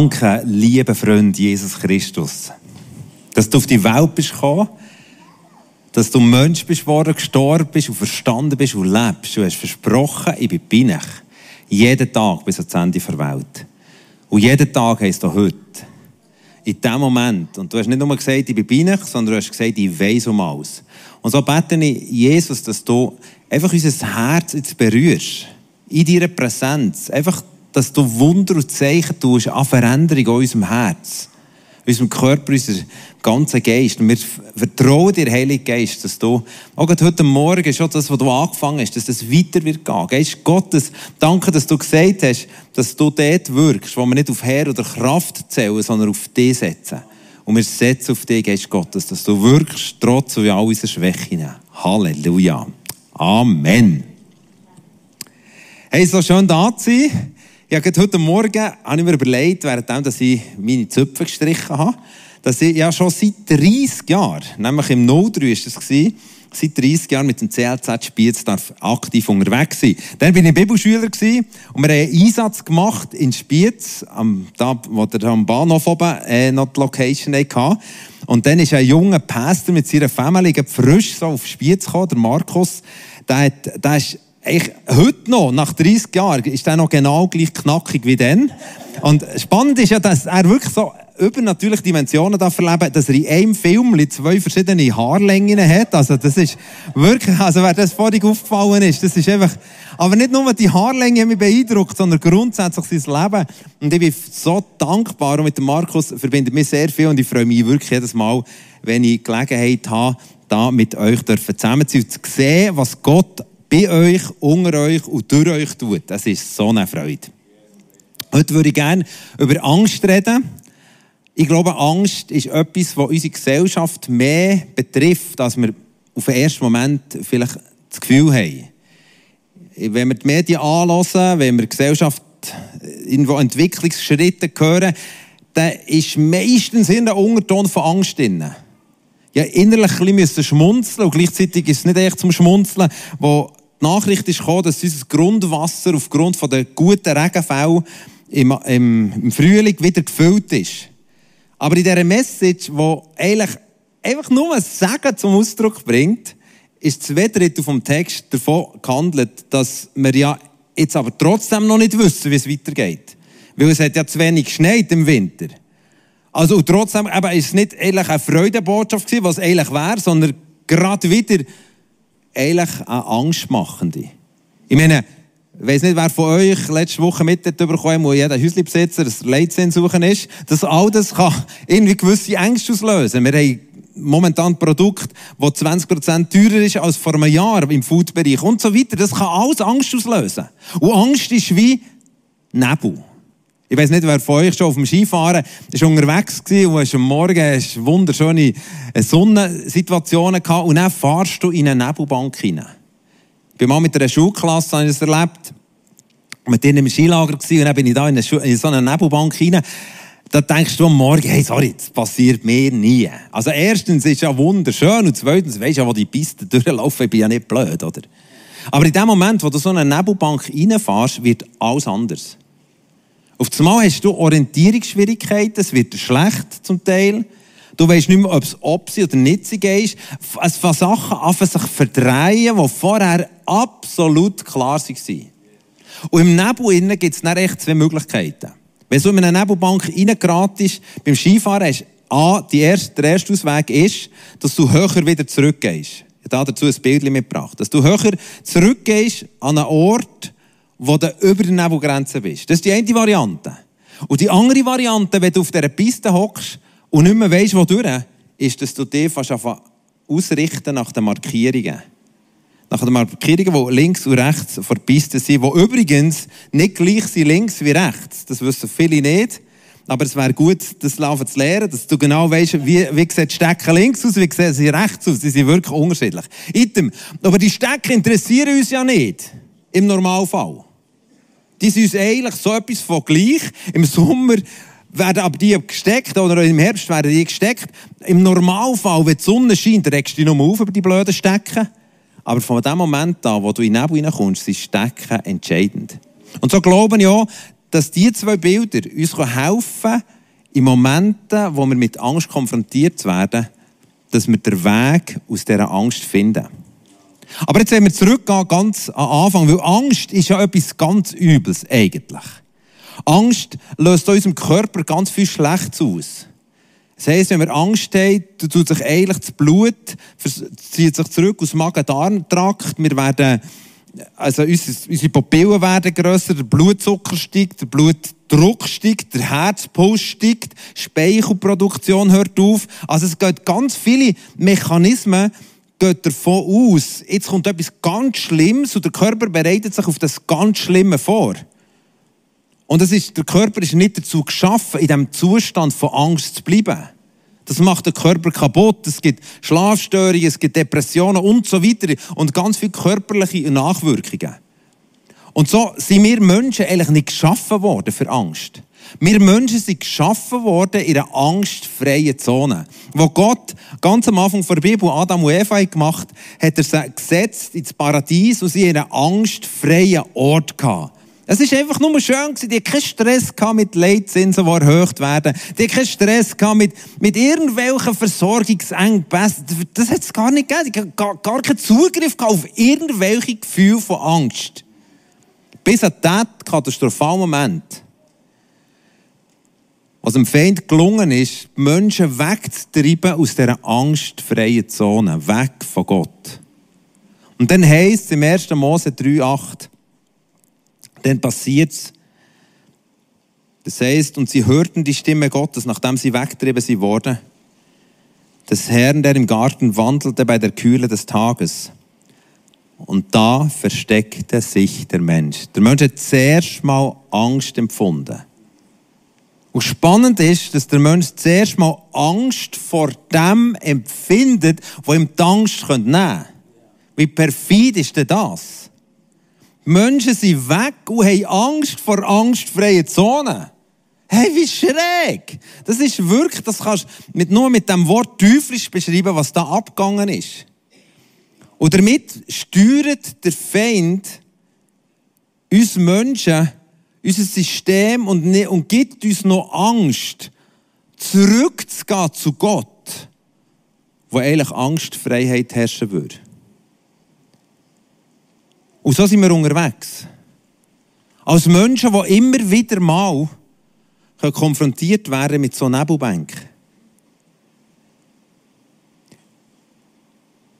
Danke, lieber Freund Jesus Christus, dass du auf die Welt bist gekommen, dass du Mensch bist geworden, gestorben bist und verstanden bist und lebst. Du hast versprochen, ich bin bei euch. Jeden Tag bis ans Ende der Welt. Und jeden Tag heisst du heute. In dem Moment. Und du hast nicht nur gesagt, ich bin bei euch, sondern du hast gesagt, ich weiß um alles. Und so bete ich, Jesus, dass du einfach unser Herz jetzt berührst. In deiner Präsenz. Einfach, dass du Wunder und Zeichen tust an Veränderung in unserem Herz. In unserem Körper, unserem ganzen Geist. Und wir vertrauen dir, Heiliger Geist, dass du, auch heute Morgen schon das, was du angefangen hast, dass das weiter wird gehen. Geist Gottes, danke, dass du gesagt hast, dass du dort wirkst, wo wir nicht auf Herr oder Kraft zählen, sondern auf dich setzen. Und wir setzen auf dich, Geist Gottes, dass du wirkst, trotz all unserer Schwächen. Halleluja. Amen. Hey, so schön da zu sein. Ich habe heute Morgen habe ich mir überlegt, während ich meine Zöpfe gestrichen habe, dass ich ja schon seit 30 Jahren, nämlich im 03 war das, seit 30 Jahren mit dem CLZ Spiez aktiv unterwegs sein. Dann bin ich Bibelschüler und wir haben einen Einsatz gemacht in Spiez, am, da, wo der am Bahnhof oben äh, noch die Location hatte. Und dann ist ein junger Pastor mit seiner Familie frisch so auf Spiez gekommen, der Markus. Der, hat, der ist ich, heute noch, nach 30 Jahren, ist er noch genau gleich knackig wie dann. Und spannend ist ja, dass er wirklich so übernatürliche Dimensionen da verleben, dass er in einem Film zwei verschiedene Haarlängen hat. Also das ist wirklich, also wer das vorhin aufgefallen ist, das ist einfach, aber nicht nur die Haarlänge mich beeindruckt, sondern grundsätzlich sein Leben. Und ich bin so dankbar und mit dem Markus verbindet mich sehr viel und ich freue mich wirklich jedes Mal, wenn ich Gelegenheit habe, da mit euch zusammen zu sehen, was Gott bei euch, unter euch und durch euch tut. Das ist so eine Freude. Heute würde ich gerne über Angst reden. Ich glaube, Angst ist etwas, was unsere Gesellschaft mehr betrifft, als wir auf den ersten Moment vielleicht das Gefühl haben. Wenn wir die Medien anhören, wenn wir die Gesellschaft irgendwo Entwicklungsschritte hören, dann ist meistens in der Unterton von Angst drin. Ja, innerlich ein bisschen schmunzeln und gleichzeitig ist es nicht echt zum Schmunzeln, wo die Nachricht ist gekommen, dass unser Grundwasser aufgrund von der guten Regenfälle im, im, im Frühling wieder gefüllt ist. Aber in dieser Message, die eigentlich einfach nur ein Sagen zum Ausdruck bringt, ist zwei Drittel vom Text davon gehandelt, dass wir ja jetzt aber trotzdem noch nicht wissen, wie es weitergeht. Weil es hat ja zu wenig geschneit im Winter. Also und trotzdem eben, ist es nicht eigentlich eine Freudenbotschaft gewesen, was eigentlich wäre, sondern gerade wieder eigentlich eine angstmachende. Ich meine, ich weiss nicht, wer von euch letzte Woche mitbekommen wo jeder Häuslebesitzer ein Leitsinn suchen ist, dass all das kann irgendwie gewisse Ängste auslösen. Wir haben momentan Produkt, das 20% teurer ist als vor einem Jahr im Foodbereich und so weiter. Das kann alles Angst auslösen. Und Angst ist wie Nebel. Ich weiß nicht, wer von euch schon auf dem Skifahren ist unterwegs war und am Morgen hast wunderschöne Sonnensituationen gehabt und dann fahrst du in eine Nebelbank hinein. Ich bin mal mit einer Schulklasse habe ich das erlebt. Mit denen im Skilager gewesen, und dann bin ich da in, eine, in so eine Nebelbank hinein. Da denkst du am Morgen, hey, sorry, das passiert mir nie. Also erstens ist es ja wunderschön und zweitens weisst du ja, wo die Piste durchlaufen, ich bin ja nicht blöd, oder? Aber in dem Moment, wo du so eine Nebelbank reinfährst, wird alles anders. Auf einmal hast du Orientierungsschwierigkeiten, es wird schlecht zum Teil. Du weißt nicht mehr, ob es ob sie oder nicht sie ist. Es fangen Sachen an sich verdrehen, die vorher absolut klar waren. Und im Nebel gibt es dann echt zwei Möglichkeiten. Wenn du in eine Nebelbank reingeratest, beim Skifahren hast A, die erste, der erste Ausweg ist, dass du höher wieder zurückgehst. Ich habe dazu ein Bild mitgebracht. Dass du höher zurückgehst an einen Ort, wo du über der Nebelgrenze bist. Das ist die eine Variante. Und die andere Variante, wenn du auf dieser Piste hockst und nicht mehr weißt, wo durch, ist, dass du dich fast ausrichten nach den Markierungen. Nach den Markierungen, die links und rechts vor der Piste sind, die übrigens nicht gleich sind links wie rechts. Das wissen viele nicht. Aber es wäre gut, das Laufen zu lernen, dass du genau weißt, wie, wie sieht Stecken links aus, wie sehen sie rechts aus. Sie sind wirklich unterschiedlich. Item. Aber die Stecken interessieren uns ja nicht. Im Normalfall. Die sind uns eigentlich so etwas von gleich. Im Sommer werden aber die gesteckt, oder im Herbst werden die gesteckt. Im Normalfall, wenn die Sonne scheint, regst du dich nur auf über die blöden Stecken. Aber von dem Moment an, wo du in den Nebel reinkommst, sind Stecken entscheidend. Und so glauben ich auch, dass diese zwei Bilder uns helfen in Momenten, wo wir mit Angst konfrontiert werden, dass wir den Weg aus dieser Angst finden. Aber jetzt, wenn wir zurückgehen, ganz am Anfang, weil Angst ist ja etwas ganz Übles, eigentlich. Angst löst in unserem Körper ganz viel Schlechtes aus. Das heisst, wenn wir Angst haben, tut sich eigentlich das Blut, zieht sich zurück aus dem Magen-Darm-Trakt. Wir werden, also unsere Pupillen werden grösser, der Blutzucker steigt, der Blutdruck steigt, der Herzpuls steigt, Speichelproduktion hört auf. Also es geht ganz viele Mechanismen, geht davon aus, jetzt kommt etwas ganz Schlimmes und der Körper bereitet sich auf das ganz Schlimme vor. Und das ist, der Körper ist nicht dazu geschaffen, in diesem Zustand von Angst zu bleiben. Das macht den Körper kaputt. Es gibt Schlafstörungen, es gibt Depressionen und so weiter. Und ganz viele körperliche Nachwirkungen. Und so sind wir Menschen eigentlich nicht geschaffen worden für Angst. Wir Menschen sind geschaffen worden in einer angstfreien Zone. Wo Gott ganz am Anfang der Bibel Adam und Eva gemacht hat, hat er sie gesetzt ins Paradies und sie in einen angstfreien Ort gehabt. Es ist einfach nur schön gewesen. Die hatten keinen Stress mit Leitzinsen, die erhöht werden. Die hatten keinen Stress mit, mit irgendwelchen Versorgungsengpässen. Das hat es gar nicht gegeben. Die hatten gar, gar keinen Zugriff auf irgendwelche Gefühle von Angst. Bis an diesen katastrophalen Moment, was dem Feind gelungen ist, die Menschen wegzutreiben aus dieser angstfreien Zone, weg von Gott. Und dann heisst es im 1. Mose 3,8, dann passiert es. Das heißt, und sie hörten die Stimme Gottes, nachdem sie weggetrieben sie wurden, des Herrn, der im Garten wandelte bei der Kühle des Tages. Und da versteckte sich der Mensch. Der Mensch hat zuerst mal Angst empfunden. Und spannend ist, dass der Mensch zuerst mal Angst vor dem empfindet, wo ihm die Angst nehmen könnte. Wie perfid ist denn das? Menschen sind weg und haben Angst vor angstfreien Zonen. Hey, wie schräg! Das ist wirklich, das kannst du nur mit dem Wort teuflisch beschreiben, was da abgegangen ist. Und damit steuert der Feind uns Menschen, unser System und, ne, und gibt uns noch Angst, zurückzugehen zu Gott, wo eigentlich Angstfreiheit herrschen würde. Und so sind wir unterwegs. Als Menschen, die immer wieder mal konfrontiert werden mit so Nebelbänken.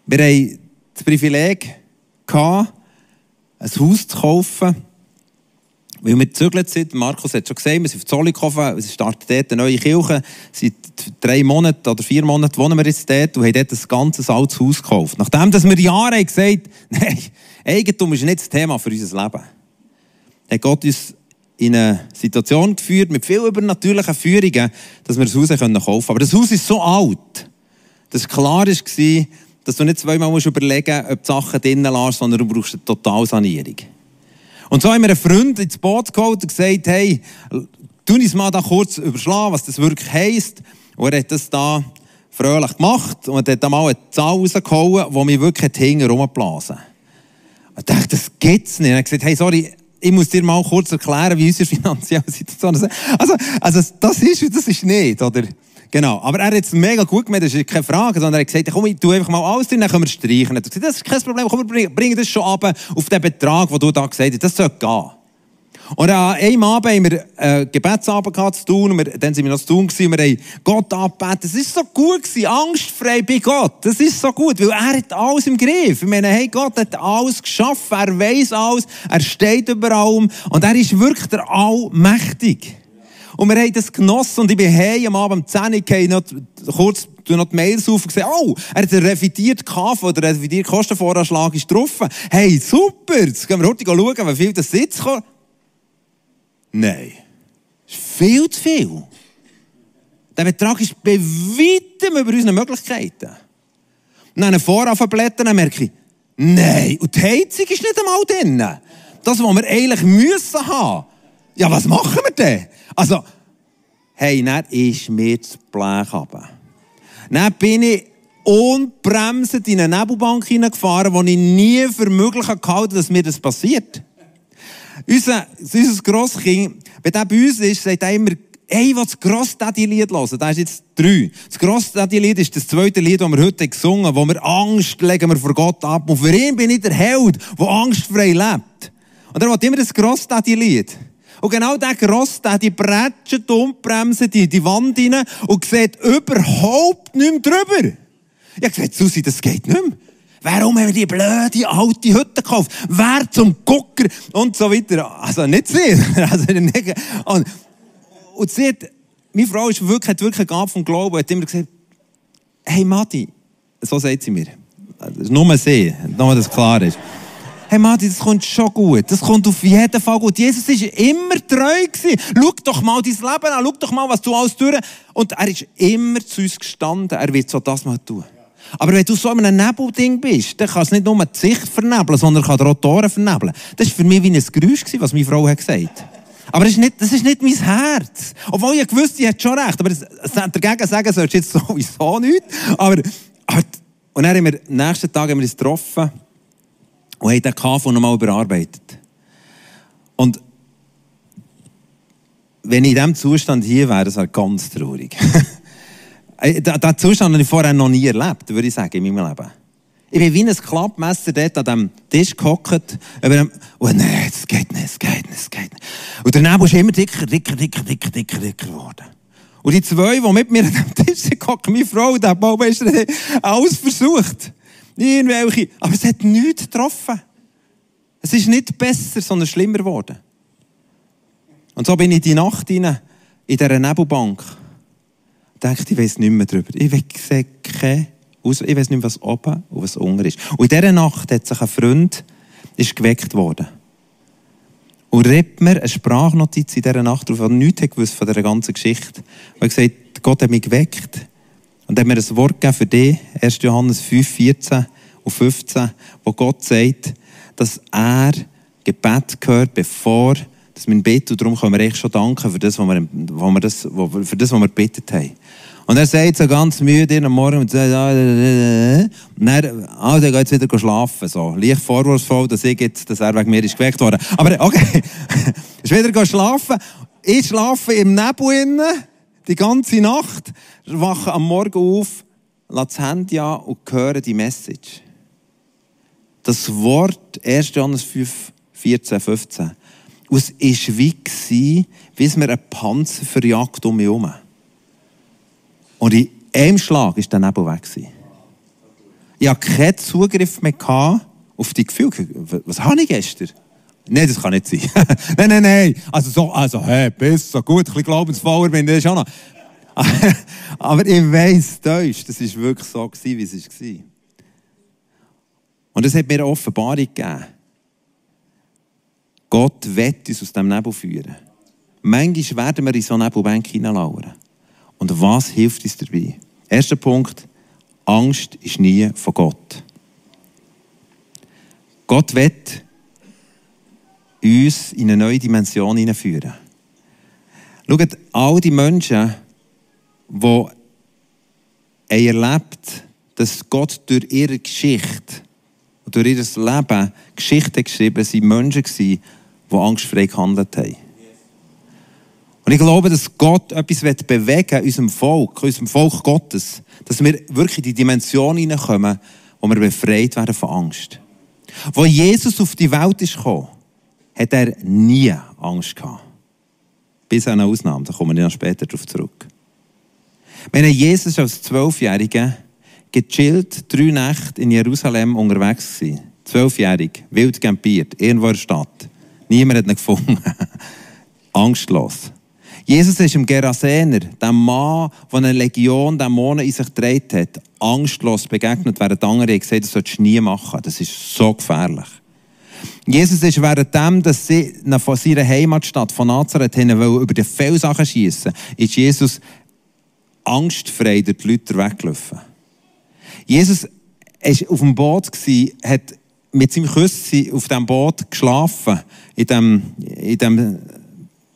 Wir hatten das Privileg, ein Haus zu kaufen, weil wir gezögert sind. Markus hat schon gesagt, wir sind auf Zollikofen, es startet dort eine neue Kirche. Seit drei Monaten oder vier Monaten wohnen wir jetzt dort und haben dort ein ganzes altes Haus gekauft. Nachdem dass wir Jahre gesagt nein, Eigentum ist nicht das Thema für unser Leben. Hat Gott uns in eine Situation geführt mit viel übernatürlichen Führungen, dass wir das Haus kaufen können. Aber das Haus ist so alt, dass klar war, dass du nicht zweimal überlegen musst, ob du Sachen drinnen lässt, sondern du brauchst eine Totalsanierung. Und so haben wir einen Freund ins Boot geholt und gesagt, hey, tu uns mal da kurz überschlagen, was das wirklich heisst. Und er hat das da fröhlich gemacht und hat dann mal eine Zahl rausgehauen, die mich wirklich hinten rumgeblasen. Ich dachte, das geht's nicht. Er hat gesagt, hey, sorry, ich muss dir mal kurz erklären, wie unsere finanzielle Situation ist. Also, also, das ist das ist nicht, oder? Genau. Aber er hat es mega gut gemacht, das ist keine Frage, sondern er hat gesagt, komm, ich tue einfach mal alles drin, dann können wir streichen. Er hat gesagt, das ist kein Problem, komm, wir bringen das schon ab auf den Betrag, den du da gesagt hast. Das soll gehen. Und an einem Abend haben wir äh, Gebetsabend gehabt zu tun, und wir, dann sind wir noch zu tun gewesen, und wir haben Gott angebetet. Das ist so gut gewesen, angstfrei bei Gott. Das ist so gut, weil er hat alles im Griff. Ich meine, hey, Gott hat alles geschaffen, er weiß alles, er steht über allem, und er ist wirklich der Allmächtig. Und wir haben das genossen und ich bin hey am Abend um 10 Uhr noch kurz noch die Mails auf und gesagt, oh, er hat einen revidierten KV oder einen revidierten Kostenvoranschlag ist getroffen. Hey, super, jetzt gehen wir heute schauen, wie viel das Sitz kommt. Nein. Das ist viel zu viel. Der Betrag ist bei weitem über unsere Möglichkeiten. Und dann voranblättern, merke ich, nein, und die Heizung ist nicht einmal drin. Das, was wir eigentlich müssen haben. Ja, was machen wir denn? Also, hey, dann ist mir das Blech runter. Dann bin ich unbremsend in eine Nebelbank hineingefahren, wo ich nie für möglich gehalten dass mir das passiert. unser, unser Grosskind, wenn der bei uns ist, sagt er immer, hey, was das Grossdaddy-Lied hören. Das ist jetzt drei. Das Grossdaddy-Lied ist das zweite Lied, das wir heute gesungen haben, wo wir Angst legen wir vor Gott ab. Und für ihn bin ich der Held, der angstfrei lebt. Und er will immer das Grossdaddy-Lied. Und genau der Grossdaddy prätscht die Umbremse die, die Wand rein und sieht überhaupt nicht mehr drüber. Ich habe gesagt, Susi, das geht nicht mehr. Warum haben wir die blöde alte Hütte gekauft? Wer zum Gucker? Und so weiter. Also nicht sie. Also nicht. Und, und sie hat, meine Frau ist wirklich, hat wirklich eine Gabe vom Glauben, hat immer gesagt, hey Mati, so sagt sie mir. Das ist nur sie, nur das klar ist. Hey Mati, das kommt schon gut. Das kommt auf jeden Fall gut. Jesus ist immer treu gewesen. Schau doch mal dein Leben an. Schau doch mal, was du alles tust. Und er ist immer zu uns gestanden. Er wird so das mal tun. Aber wenn du so in einem Nebelding bist, dann kann es nicht nur die Sicht vernebeln, sondern kann die Rotoren vernebeln. Das war für mich wie ein Geräusch, was meine Frau hat gesagt Aber das ist, nicht, das ist nicht mein Herz. Obwohl ich gewusst, sie hat schon recht. Aber das, dagegen sagen sollst du jetzt sowieso nicht. Aber, aber und dann haben wir, am nächsten Tag haben wir uns getroffen und haben den KV nochmal überarbeitet. Und wenn ich in diesem Zustand hier wäre, das wäre ganz traurig. Äh, diesen Zustand habe ich vorher noch nie erlebt, würde ich sagen, in meinem Leben. Ich bin wie ein Klappmesser dort an diesem Tisch gehockt. Und oh nein, es geht nicht, es geht nicht, es geht nicht. Und daneben ist immer dicker, dicker, dicker, dicker, dicker, dicker geworden. Und die zwei, die mit mir an dem Tisch sind, meine Frau, der Baumeister, alles versucht. Irgendwelche. Aber es hat nichts getroffen. Es ist nicht besser, sondern schlimmer geworden. Und so bin ich die Nacht rein, in dieser Nebelbank denke, ich weiß nicht mehr darüber. Ich sehe keine weiß nicht mehr, was oben und was unten ist. Und in dieser Nacht hat sich ein Freund ist geweckt worden. Und redet mir eine Sprachnotiz in dieser Nacht, auf nichts gewusst von dieser ganzen Geschichte. Und er gesagt, Gott hat mich geweckt. Und er hat mir ein Wort gegeben für dich, 1. Johannes 5, 14 und 15, wo Gott sagt, dass er Gebet gehört, bevor dass wir beten. Und darum können wir echt schon danken für das, was wir, was wir, das, für das, was wir gebetet haben. Und er sagt so ganz müde am Morgen und sagt, ah, und dann, also er geht wieder schlafen, so. Leicht vorwurfsvoll, dass ich jetzt, dass er wegen mir ist geweckt worden. Aber, okay. ist wieder schlafen. Ich schlafe im Nebel innen, die ganze Nacht, wache am Morgen auf, lasse das Handy an und höre die Message. Das Wort 1. Johannes 5, 14, 15. Und es war wie, wie es mir ein Panzer verjagt um mich herum. Und in einem Schlag war der Nebel weg. Ich hatte keinen Zugriff mehr auf die Gefühle. Was habe ich gestern? Nein, das kann nicht sein. nein, nein, nein. Also, so, also, hey, besser, gut, ein bisschen glaubensvoller bin ich schon noch. Aber ich weiss, täuscht, das war wirklich so, wie es war. Und es hat mir eine Offenbarung gegeben. Gott wird uns aus dem Nebel führen. Manchmal werden wir in so eine Nebelbank hineinlauern. Und was hilft uns dabei? Erster Punkt, Angst ist nie von Gott. Gott wird uns in eine neue Dimension hineinführen. Schaut, all die Menschen, die erlebt dass Gott durch ihre Geschichte durch ihr Leben Geschichten geschrieben sind, Menschen waren, die angstfrei gehandelt haben. Und ich glaube, dass Gott etwas bewegen in unserem Volk, unserem Volk Gottes, dass wir wirklich in die Dimension hineinkommen, wo wir befreit werden von Angst. Wo Jesus auf die Welt ist gekommen, hat er nie Angst gehabt. Bis eine Ausnahme, da kommen wir noch später darauf zurück. Wenn Jesus als Zwölfjähriger gechillt drei Nächte in Jerusalem unterwegs war, zwölfjährig, wild campiert, irgendwo in der Stadt, Niemand hat ihn gefunden. Angstlos. Jesus ist im Gerasener, dem Mann, der eine Legion Dämonen in sich gedreht hat, angstlos begegnet, während andere gesagt das solltest du nie machen. Das ist so gefährlich. Jesus ist währenddem, dass sie von seiner Heimatstadt, von Nazareth hin, über die Felsachen schiessen, ist Jesus angstfrei durch die Leute weggelaufen. Jesus war auf dem Boot, hat mit seinem Küssi auf dem Boot geschlafen, in dem, in dem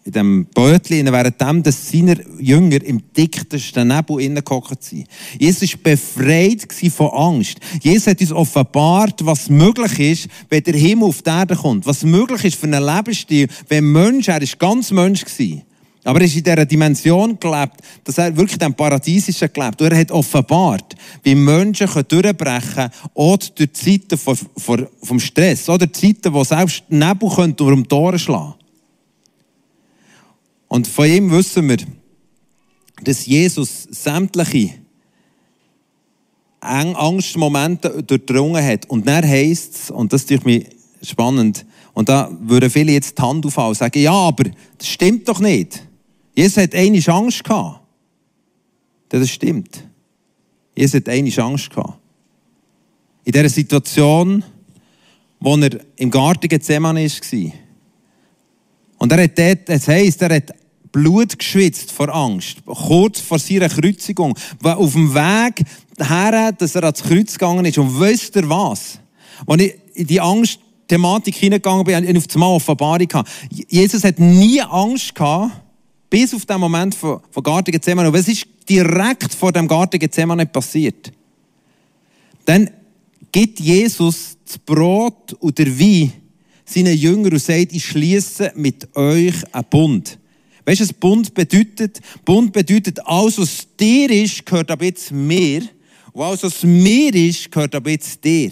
in dem Bötchen, während dass seine Jünger im dicktesten Nebel hineingehockt sind. Jesus war befreit von Angst. Jesus hat uns offenbart, was möglich ist, wenn der Himmel auf die Erde kommt. Was möglich ist für einen Lebensstil, wenn Mensch, er ist ganz Mensch. Aber er ist in dieser Dimension gelebt, dass er wirklich dem Paradiesischen gelebt. Und er hat offenbart, wie Menschen durchbrechen können, auch durch Zeiten vom Stress, oder Zeiten, wo selbst Nebel durch die Tore schlagen und von ihm wissen wir, dass Jesus sämtliche Angstmomente durchdrungen hat. Und dann heisst es, und das ist mir spannend, und da würden viele jetzt die Hand aufhalten und sagen, ja, aber das stimmt doch nicht. Jesus hat eine Angst gehabt. Das stimmt. Jesus hat eine Angst gehabt. In dieser Situation, wo er im Garten Gethsemane war. Und er hat dort, es heisst, er hat Blut geschwitzt vor Angst, kurz vor seiner Kreuzigung, auf dem Weg her, dass er ans Kreuz gegangen ist. Und wisst ihr was? Als ich in die Angst-Thematik hineingegangen bin, ich auf das Mal Offenbarung hatte. Jesus hat nie Angst gehabt, bis auf den Moment von, von Garten Gethsemane. Und was ist direkt vor dem Garten Gethsemane passiert? Dann gibt Jesus das Brot und der Wein seinen Jüngern und sagt, ich schließe mit euch einen Bund. Weißt du, was Bund bedeutet? Bund bedeutet, alles, was dir ist, gehört ab jetzt mir. Und alles, was mir ist, gehört ab jetzt dir.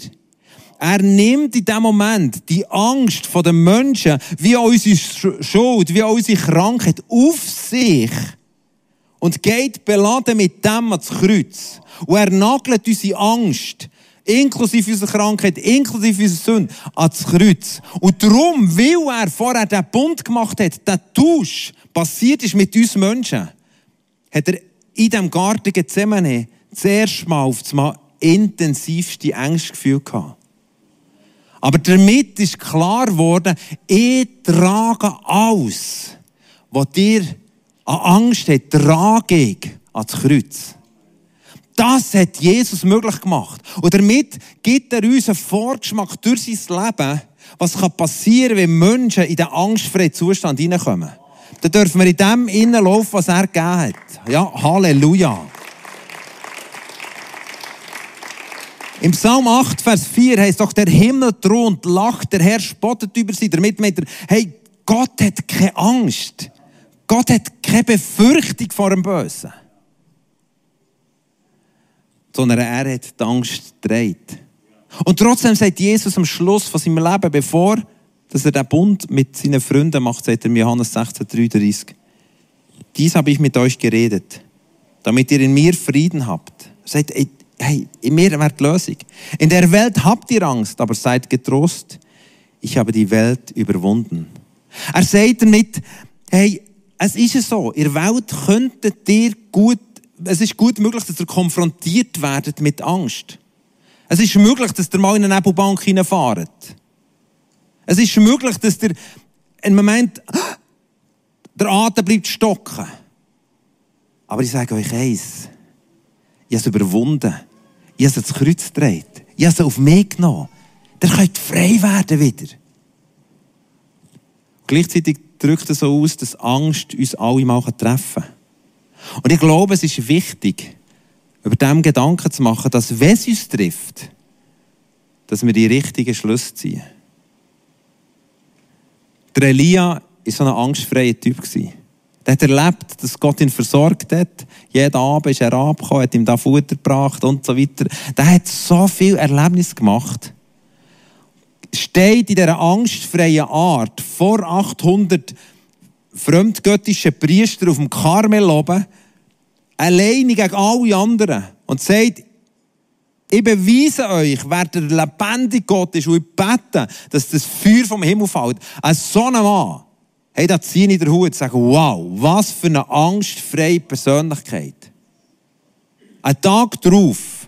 Er nimmt in dem Moment die Angst von den Menschen, wie auch unsere Schuld, wie auch unsere Krankheit auf sich und geht beladen mit dem ans Kreuz. Und er nagelt unsere Angst, inklusive unserer Krankheit, inklusive unserer Sünde, ans Kreuz. Und darum, weil er vorher den Bund gemacht hat, den Tausch, passiert ist mit uns Menschen, hat er in diesem Garten Gethsemane zuerst mal auf das intensivste Angstgefühl gehabt. Aber damit ist klar geworden, ich trage alles, was dir an Angst hat, trage ich ans Kreuz. Das hat Jesus möglich gemacht. Und damit gibt er uns einen Vorgeschmack durch sein Leben, was passieren kann, wenn Menschen in den angstfreien Zustand hineinkommen dann dürfen wir in dem innen laufen, was er gegeben hat. Ja, Halleluja. Im Psalm 8, Vers 4 heißt doch, der Himmel thront, lacht, der Herr spottet über sie. Damit meint er, hey, Gott hat keine Angst. Gott hat keine Befürchtung vor dem Bösen. Sondern er hat die Angst gedreht. Und trotzdem sagt Jesus am Schluss von seinem Leben, bevor dass er den Bund mit seinen Freunden macht, sagt er in Johannes 16, 33. Dies habe ich mit euch geredet, damit ihr in mir Frieden habt. Er sagt, hey, in mir wäre die Lösung. In der Welt habt ihr Angst, aber seid getrost. Ich habe die Welt überwunden. Er sagt damit, hey, es ist so, der Welt könntet ihr gut, es ist gut möglich, dass ihr konfrontiert werdet mit Angst. Es ist möglich, dass ihr mal in eine Nebelbank hineinfahrt. Es ist möglich, dass der im Moment der Atem bleibt stocken. Aber ich sage euch eins. Ich habe es überwunden. Ich habe es ins Kreuz gedreht. Ich habe es auf mich genommen. Der könnt frei werden wieder. Gleichzeitig drückt es so aus, dass Angst uns alle mal treffen kann. Und ich glaube, es ist wichtig, über dem Gedanken zu machen, dass wenn es uns trifft, dass wir die richtigen Schlüsse ziehen. Der Elia war so ein angstfreier Typ. Der hat erlebt, dass Gott ihn versorgt hat. Jeden Abend ist er abgekommen, hat ihm da Futter gebracht und so weiter. Der hat so viel Erlebnis gemacht. Steht in dieser angstfreien Art vor 800 fremdgöttischen Priester auf dem Karmel oben, alleine gegen alle anderen und sagt, ich beweise euch, wer der lebendige Gott ist und ich bete, dass das Feuer vom Himmel fällt. Ein so ein Mann, hey, da ziehe ich den Hut und sage, wow, was für eine angstfreie Persönlichkeit. Ein Tag darauf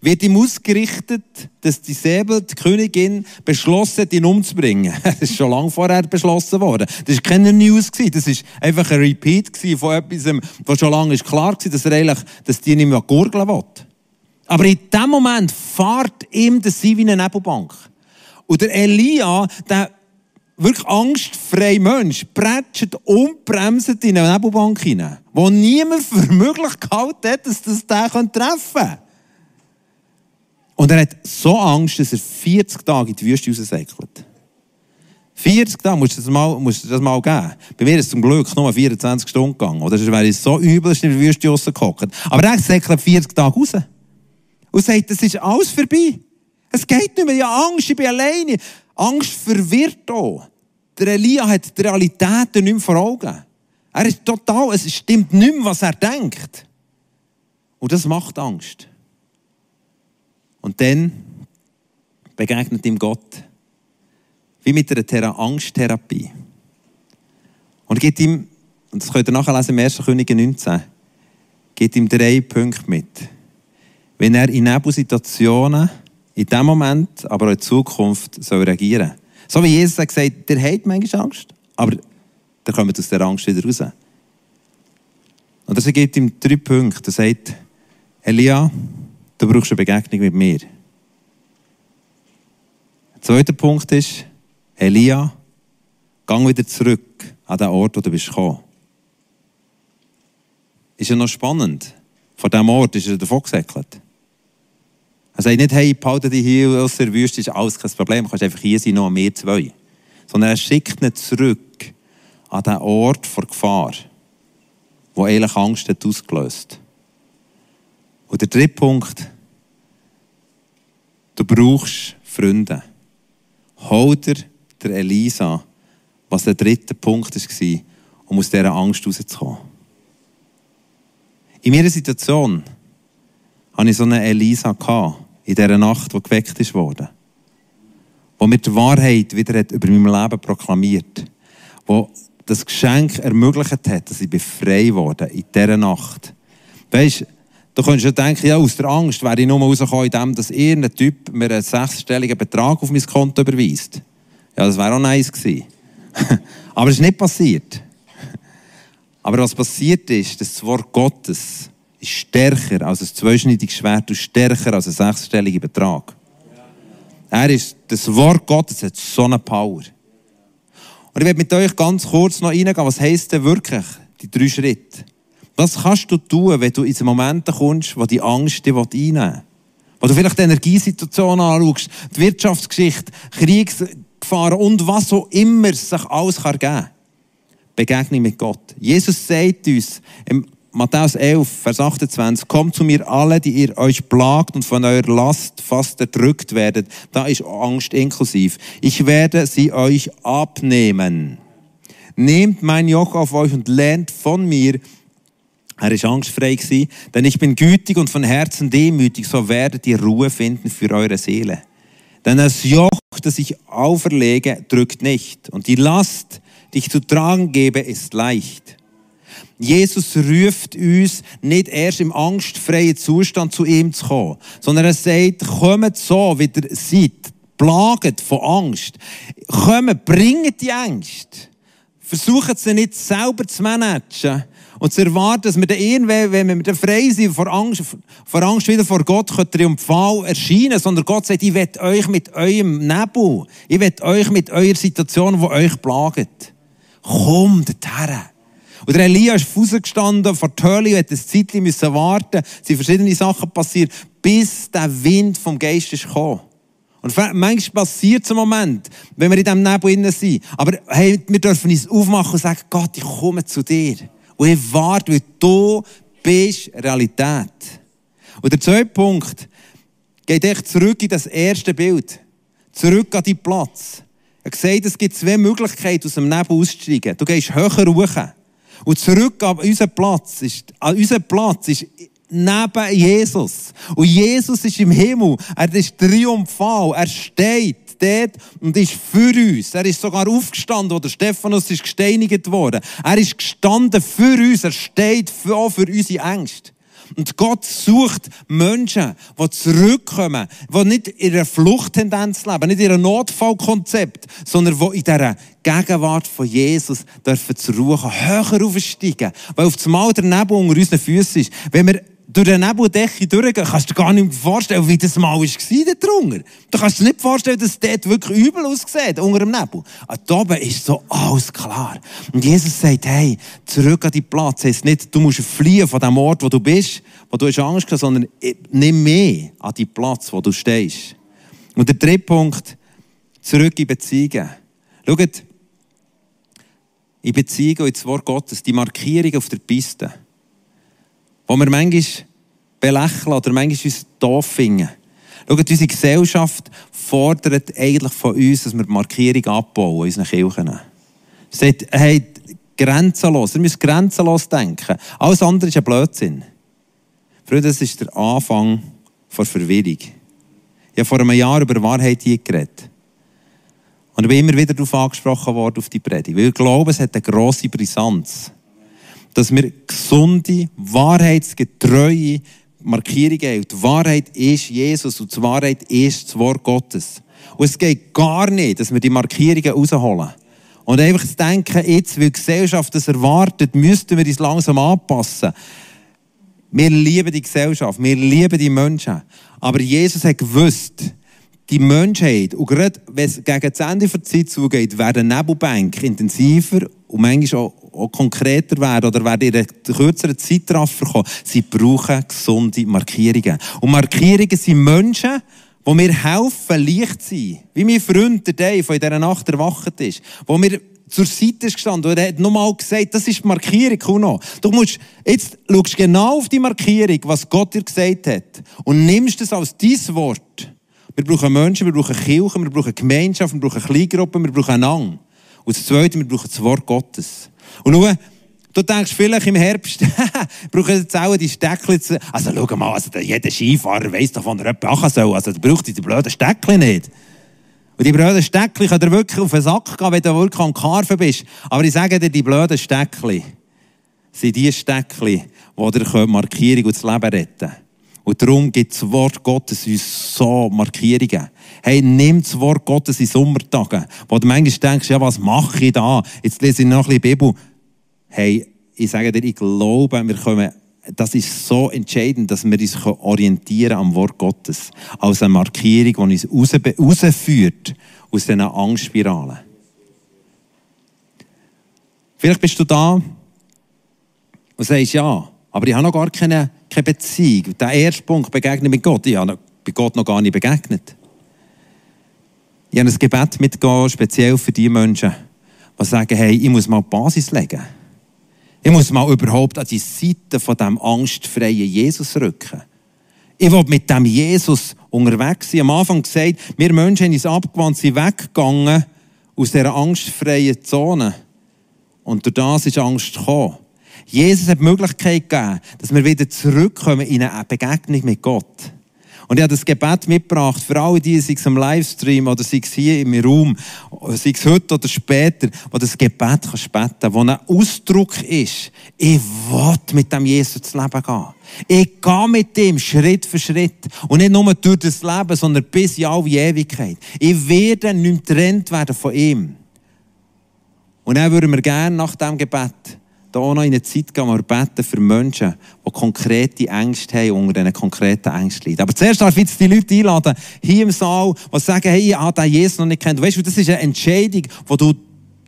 wird ihm ausgerichtet, dass die Säbel, die Königin, beschlossen hat, ihn umzubringen. Das ist schon lange vorher beschlossen worden. Das war keine News. Das war einfach ein Repeat von etwas, was schon lange klar war, dass er eigentlich, dass die nicht mehr gurgeln will. Aber in dem Moment fährt ihm der See wie eine Nebelbank. Und der Elia, der wirklich angstfreie Mensch prätscht und bremst in eine Nebelbank hinein, wo niemand für möglich gehalten hat, dass das den treffen kann. Und er hat so Angst, dass er 40 Tage in die Wüste raussäckelt. 40 Tage, musst du das mal, musst du das mal geben. Bei mir ist es zum Glück nur 24 Stunden gegangen. Oder sonst wäre ich so übel, in der Wüste rausgehockt. Aber er säckelt 40 Tage raus. Und sagt, das ist alles vorbei. Es geht nicht mehr. Ich habe Angst, ich bin alleine. Angst verwirrt auch. Der Elia hat die Realität nicht mehr vor Augen. Er ist total, es stimmt nicht mehr, was er denkt. Und das macht Angst. Und dann begegnet ihm Gott. Wie mit einer Thera Angsttherapie. Und gibt ihm, und das könnt ihr nachlesen im 1. Könige 19, gibt ihm drei Punkte mit. Wenn er in Nebelsituationen, in dem Moment, aber auch in Zukunft, soll reagieren So wie Jesus hat gesagt, der hat manchmal Angst, aber der kommt aus der Angst wieder raus. Und das gibt ihm drei Punkte. Er sagt, Elia, du brauchst eine Begegnung mit mir. Der zweite Punkt ist, Elia, gang wieder zurück an den Ort, wo du bist gekommen. Ist ja noch spannend. Von diesem Ort ist er davon gesäckelt. Er sagt nicht, hey, behalte dich hier aus der Wüste, ist alles kein Problem, du kannst einfach hier sein, noch mehr zwei. Sondern er schickt ihn zurück an den Ort vor Gefahr, wo eigentlich Angst hat ausgelöst. Und der dritte Punkt, du brauchst Freunde. Hol dir der Elisa, was der dritte Punkt war, um aus dieser Angst rauszukommen. In meiner Situation hatte ich so eine Elisa in dieser Nacht, die geweckt wurde. Wo mir die Wahrheit wieder hat über mein Leben proklamiert. Wo das Geschenk ermöglicht hat, dass ich frei wurde in dieser Nacht. Weißt du, könntest ja denken, ja, aus der Angst wäre ich nur rausgekommen, indem dass irgendein Typ mir einen sechsstelligen Betrag auf mein Konto überweist. Ja, das wäre auch nice gewesen. Aber es ist nicht passiert. Aber was passiert ist, das Wort Gottes ist stärker als ein zweischneidiges Schwert und stärker als ein sechsstelliger Betrag. Er ist, das Wort Gottes hat so eine Power. Und ich werde mit euch ganz kurz noch reingehen, was heisst denn wirklich die drei Schritte? Was kannst du tun, wenn du in Momente kommst, wo die Angst dich einnehmen will? Wo du vielleicht die Energiesituation anschaust, die Wirtschaftsgeschichte, Kriegs Gefahren und was auch immer sich alles geben kann. Begegnung mit Gott. Jesus sagt uns im Matthäus 11, Vers 28, kommt zu mir alle, die ihr euch plagt und von eurer Last fast erdrückt werdet. Da ist Angst inklusiv. Ich werde sie euch abnehmen. Nehmt mein Joch auf euch und lernt von mir. Er ist angstfrei gewesen, denn ich bin gütig und von Herzen demütig, so werdet ihr Ruhe finden für eure Seele. Denn das Joch, das ich auferlege, drückt nicht. Und die Last, die ich zu tragen gebe, ist leicht. Jesus ruft uns nicht erst im angstfreien Zustand zu ihm zu kommen, sondern er sagt, kommt so, wie ihr seid, plaget von Angst. Kommt, bringt die Angst. Versucht sie nicht selber zu managen, und zu erwarten, dass wir dann irgendwann, wenn wir dann frei sind, vor Angst, vor Angst wieder vor Gott können triumphal erscheinen, sondern Gott sagt, ich will euch mit eurem Nebel, ich will euch mit eurer Situation, die euch plagt. Kommt dorthin. Und der Elia ist rausgestanden vor die Hölle und hat ein Zeitchen müssen warten. Es sind verschiedene Sachen passiert, bis der Wind vom Geist ist gekommen. Und manchmal passiert es ein Moment, wenn wir in diesem Nebel innen sind. Aber hey, wir dürfen uns aufmachen und sagen, Gott, ich komme zu dir. Und ich warte, weil du bist Realität. Und der zweite Punkt geht echt zurück in das erste Bild. Zurück an deinen Platz. Er sagt, es gibt zwei Möglichkeiten, aus dem Nebel auszusteigen. Du gehst höher hoch. Und zurück an unseren Platz ist, an unseren Platz ist neben Jesus. Und Jesus ist im Himmel. Er ist triumphal. Er steht dort und ist für uns. Er ist sogar aufgestanden, wo der Stephanus ist gesteinigt worden. Er ist gestanden für uns. Er steht auch für unsere Ängste. Und Gott sucht Menschen, die zurückkommen, die nicht in einer Fluchttendenz leben, nicht in einem Notfallkonzept, sondern die in dieser Gegenwart von Jesus dürfen zur Ruhe höher aufsteigen, weil auf das Mal der Nebel unter unseren Füßen ist. Wenn wir durch den Nebeldecke durchgehen, kannst du dir gar nicht vorstellen, wie das mal war dort drunter. Du kannst dir nicht vorstellen, dass es dort wirklich übel aussieht, unter dem Nebel. Aber da oben ist so alles klar. Und Jesus sagt, hey, zurück an die Platz. Heißt nicht, du musst fliehen von dem Ort, wo du bist, wo du hast Angst hast, sondern nimm mehr an die Platz, wo du stehst. Und der dritte Punkt, zurück in Beziehungen. Schaut, in Beziehungen ins Wort Gottes, die Markierung auf der Piste, wo wir manchmal belächeln oder manchmal uns doof finden. Schaut, unsere Gesellschaft fordert eigentlich von uns, dass wir die Markierung abbauen in unseren Kirchen. Sie sagt, hey, grenzenlos, ihr müsst grenzenlos denken. Alles andere ist ein Blödsinn. Freunde, das ist der Anfang der Verwirrung. Ich habe vor einem Jahr über Wahrheit hier geredet. Und ich bin immer wieder darauf angesprochen worden, auf die Predigt. Weil ich glaube, es hat eine grosse Brisanz. Dass wir gesunde, wahrheitsgetreue Markierungen haben. Die Wahrheit ist Jesus und die Wahrheit ist das Wort Gottes. Und es geht gar nicht, dass wir die Markierungen rausholen. Und einfach zu denken, jetzt, weil die Gesellschaft das erwartet, müssten wir uns langsam anpassen. Wir lieben die Gesellschaft, wir lieben die Menschen. Aber Jesus hat gewusst, die Menschheit, und gerade wenn es gegen das Ende der Zeit zugeht, werden Nebelbänke intensiver und manchmal auch, konkreter werden oder werden in einer kürzeren Zeitraffer kommen. Sie brauchen gesunde Markierungen. Und Markierungen sind Menschen, die mir helfen, leicht zu sein. Wie mein Freund, der Dave, der in dieser Nacht erwacht ist. Wo mir zur Seite ist gestanden und er hat nochmal gesagt, das ist die Markierung, Kuno. Du musst, jetzt schaust genau auf die Markierung, was Gott dir gesagt hat und nimmst es als dein Wort wir brauchen Menschen, wir brauchen Kirchen, wir brauchen Gemeinschaft, wir brauchen Kleingruppen, wir brauchen einander. Und das Zweite, wir brauchen das Wort Gottes. Und schau, du denkst vielleicht im Herbst, brauchen jetzt auch die Steckchen zu... Also schau mal, also jeder Skifahrer weiss doch, wann er jemand machen soll. Also der braucht diese blöden Steckchen nicht. Und die blöden Steckchen können dir wirklich auf den Sack gehen, wenn du wirklich am Karfen bist. Aber ich sage dir, die blöden Steckchen sind die Steckchen, die dir Markierung und das Leben retten können. Und darum gibt das Wort Gottes uns so Markierungen. Hey, nimm das Wort Gottes in Sommertagen, wo du manchmal denkst, ja, was mache ich da? Jetzt lese ich noch ein bisschen Bibel. Hey, ich sage dir, ich glaube, wir kommen das ist so entscheidend, dass wir uns orientieren am Wort Gottes. Als eine Markierung, die uns rausführt aus diesen Angstspiralen. Vielleicht bist du da und sagst, ja, aber ich habe noch gar keine keine Beziehung. Der erste Punkt, Begegnung mit Gott. Ich habe Gott noch gar nicht begegnet. Ich habe ein Gebet mitgegeben, speziell für die Menschen, die sagen, hey, ich muss mal die Basis legen. Ich muss mal überhaupt an die Seite von diesem angstfreien Jesus rücken. Ich will mit dem Jesus unterwegs sein. Am Anfang gesagt, wir Menschen haben uns abgewandt, sind weggegangen aus dieser angstfreien Zone. Und durch das ist Angst gekommen. Jesus hat die Möglichkeit gegeben, dass wir wieder zurückkommen in eine Begegnung mit Gott. Und ich habe das Gebet mitgebracht für alle die, sei es am Livestream oder sei es hier im Raum, sei es heute oder später, wo das Gebet kannst beten wo ein Ausdruck ist, ich will mit dem Jesus zu Leben gehen. Ich gehe mit ihm Schritt für Schritt. Und nicht nur durch das Leben, sondern bis in alle Ewigkeit. Ich werde nicht getrennt werden von ihm. Und dann würden wir gerne nach dem Gebet da noch in eine Zeit gehen, wo wir beten für Menschen, die konkrete Ängste haben, unter diesen konkreten Ängsten leiden. Aber zuerst darf ich jetzt die Leute einladen, hier im Saal, die sagen, hey, ich habe den Jesus noch nicht kennt. Weißt du, das ist eine Entscheidung, die du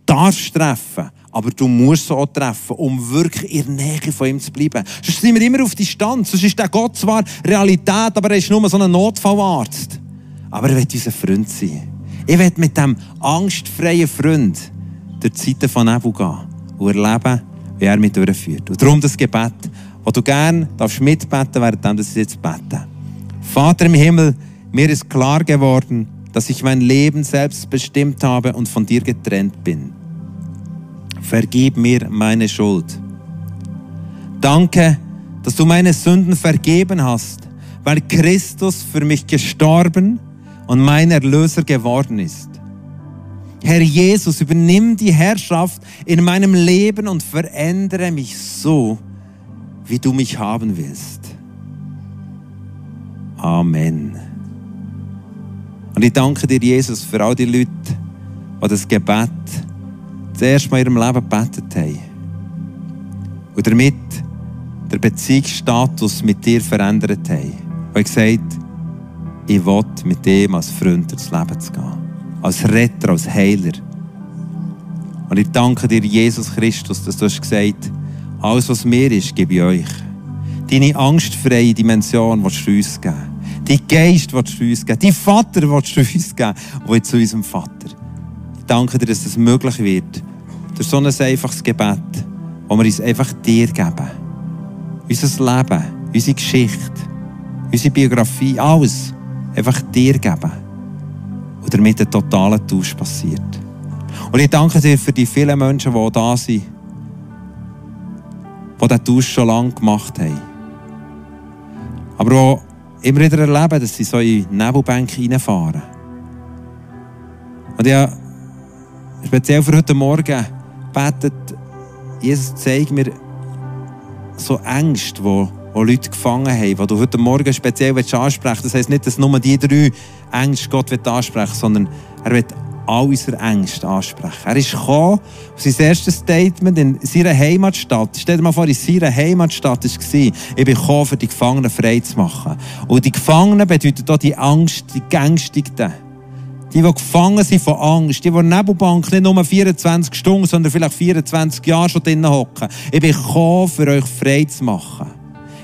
darfst treffen. Aber du musst so treffen, um wirklich in der Nähe von ihm zu bleiben. Sonst sind wir immer auf Distanz. Sonst ist der Gott zwar Realität, aber er ist nur so ein Notfallarzt. Aber er will unser Freund sein. Ich will mit diesem angstfreien Freund durch die Zeiten von Nebel gehen und erleben, wie er mich durchführt. Und darum das Gebet, wo du gerne darfst mitbeten, während ich jetzt bete. Vater im Himmel, mir ist klar geworden, dass ich mein Leben selbst bestimmt habe und von dir getrennt bin. Vergib mir meine Schuld. Danke, dass du meine Sünden vergeben hast, weil Christus für mich gestorben und mein Erlöser geworden ist. Herr Jesus, übernimm die Herrschaft in meinem Leben und verändere mich so, wie du mich haben willst. Amen. Und ich danke dir, Jesus, für all die Leute, die das Gebet zuerst mal in ihrem Leben gebetet haben. Und damit der Beziehungsstatus mit dir verändert haben. Und gesagt, ich will mit dem als Freund durchs Leben zu gehen. Als Retter, als Heiler. Und ich danke dir, Jesus Christus, dass du hast gesagt alles, was mir ist, gebe ich euch. Deine angstfreie Dimension willst du uns geben. Dein Geist willst du uns geben. Dein Vater willst du uns geben, wo zu unserem Vater. Ich danke dir, dass das möglich wird. Durch so ein einfaches Gebet, wo wir uns einfach dir geben. Unser Leben, unsere Geschichte, unsere Biografie, alles einfach dir geben. Damit ein totaler Tausch passiert. Und ich danke dir für die vielen Menschen, die da sind, die diesen Tausch schon lange gemacht haben. Aber die immer wieder erleben, dass sie so in Nebelbänke reinfahren. Und ich habe speziell für heute Morgen betet, Jesus zeigt mir so Ängste, die die Leute gefangen haben, die du heute Morgen speziell ansprechen willst. Das heisst nicht, dass nur die drei Ängste Gott ansprechen will, sondern er will all unsere Ängste ansprechen. Er ist gekommen, sein erstes Statement in seiner Heimatstadt, stell dir mal vor, in seiner Heimatstadt war, ich bin gekommen, für die Gefangenen frei zu machen. Und die Gefangenen bedeutet auch die Angst, die Gängstigten. Die, die gefangen sind von Angst, die, die Nebelbank nicht nur 24 Stunden, sondern vielleicht 24 Jahre schon drinnen hocken. Ich bin gekommen, für euch frei zu machen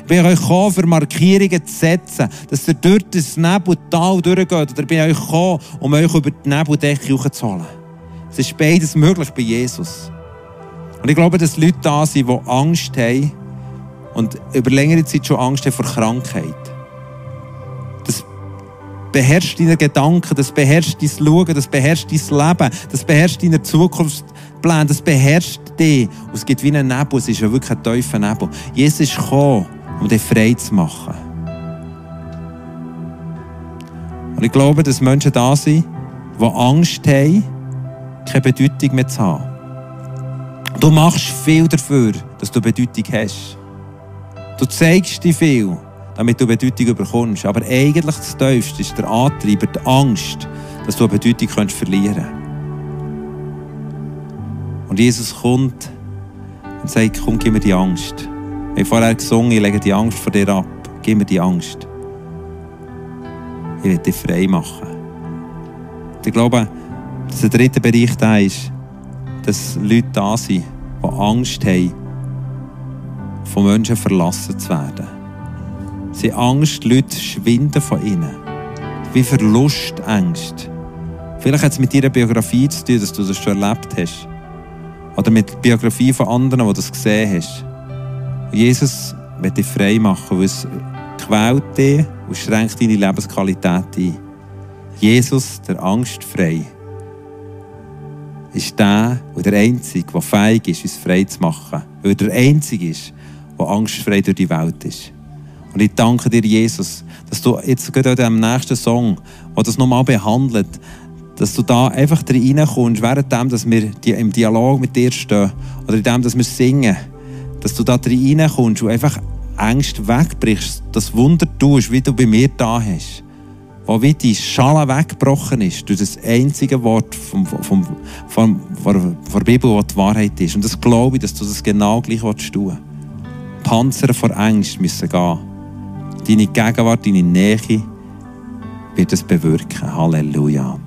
bin euch gekommen, für Markierungen zu setzen, dass ihr durch das Nebeltal durchgeht. Oder bin euch gekommen, um euch über die Nebeldecke hochzuholen. Es ist beides möglich bei Jesus. Und ich glaube, dass Leute da sind, die Angst haben und über längere Zeit schon Angst haben vor Krankheit. Das beherrscht deine Gedanken, das beherrscht dein Schauen, das beherrscht dein Leben, das beherrscht deine Zukunftspläne, das beherrscht dich. Und es gibt wie einen Nebel, es ist ja wirklich ein tiefer Nebel. Jesus ist gekommen, um dich frei zu machen. Und ich glaube, dass Menschen da sind, die Angst haben, keine Bedeutung mehr zu haben. Du machst viel dafür, dass du Bedeutung hast. Du zeigst dir viel, damit du Bedeutung bekommst. Aber eigentlich das Tiefste ist der Antreiber, die Angst, dass du eine Bedeutung verlieren kannst. Und Jesus kommt und sagt, komm, gib mir die Angst. Ich habe vorher gesungen, ich lege die Angst vor dir ab. Gib mir die Angst. Ich will dich frei machen. Ich glaube, dass der dritte Bereich da ist, dass Leute da sind, die Angst haben, von Menschen verlassen zu werden. Sie haben Angst, Leute schwinden von ihnen. Wie Verlustängst. Vielleicht hat es mit deiner Biografie zu tun, dass du das schon erlebt hast. Oder mit der Biografie von anderen, die das gesehen hast. Jesus will dich frei machen, weil es quält dich und schränkt deine Lebensqualität ein. Jesus, der angstfrei, ist der und der Einzige, der fähig ist, uns frei zu machen. Weil er der Einzige ist, der angstfrei durch die Welt ist. Und ich danke dir, Jesus, dass du jetzt gerade in dem nächsten Song, der das nochmal behandelt, dass du da einfach reinkommst, während dem, dass wir im Dialog mit dir stehen oder in dem, dass wir singen dass du da reinkommst und einfach Ängste wegbrichst, das Wunder tust, wie du bei mir da hast. Wo wie die Schale weggebrochen ist durch das einzige Wort vom, vom, vom, von, der Bibel, das die Wahrheit ist. Und das glaube ich, dass du das genau gleich tun willst. Panzer vor Angst müssen gehen. Deine Gegenwart, deine Nähe wird es bewirken. Halleluja.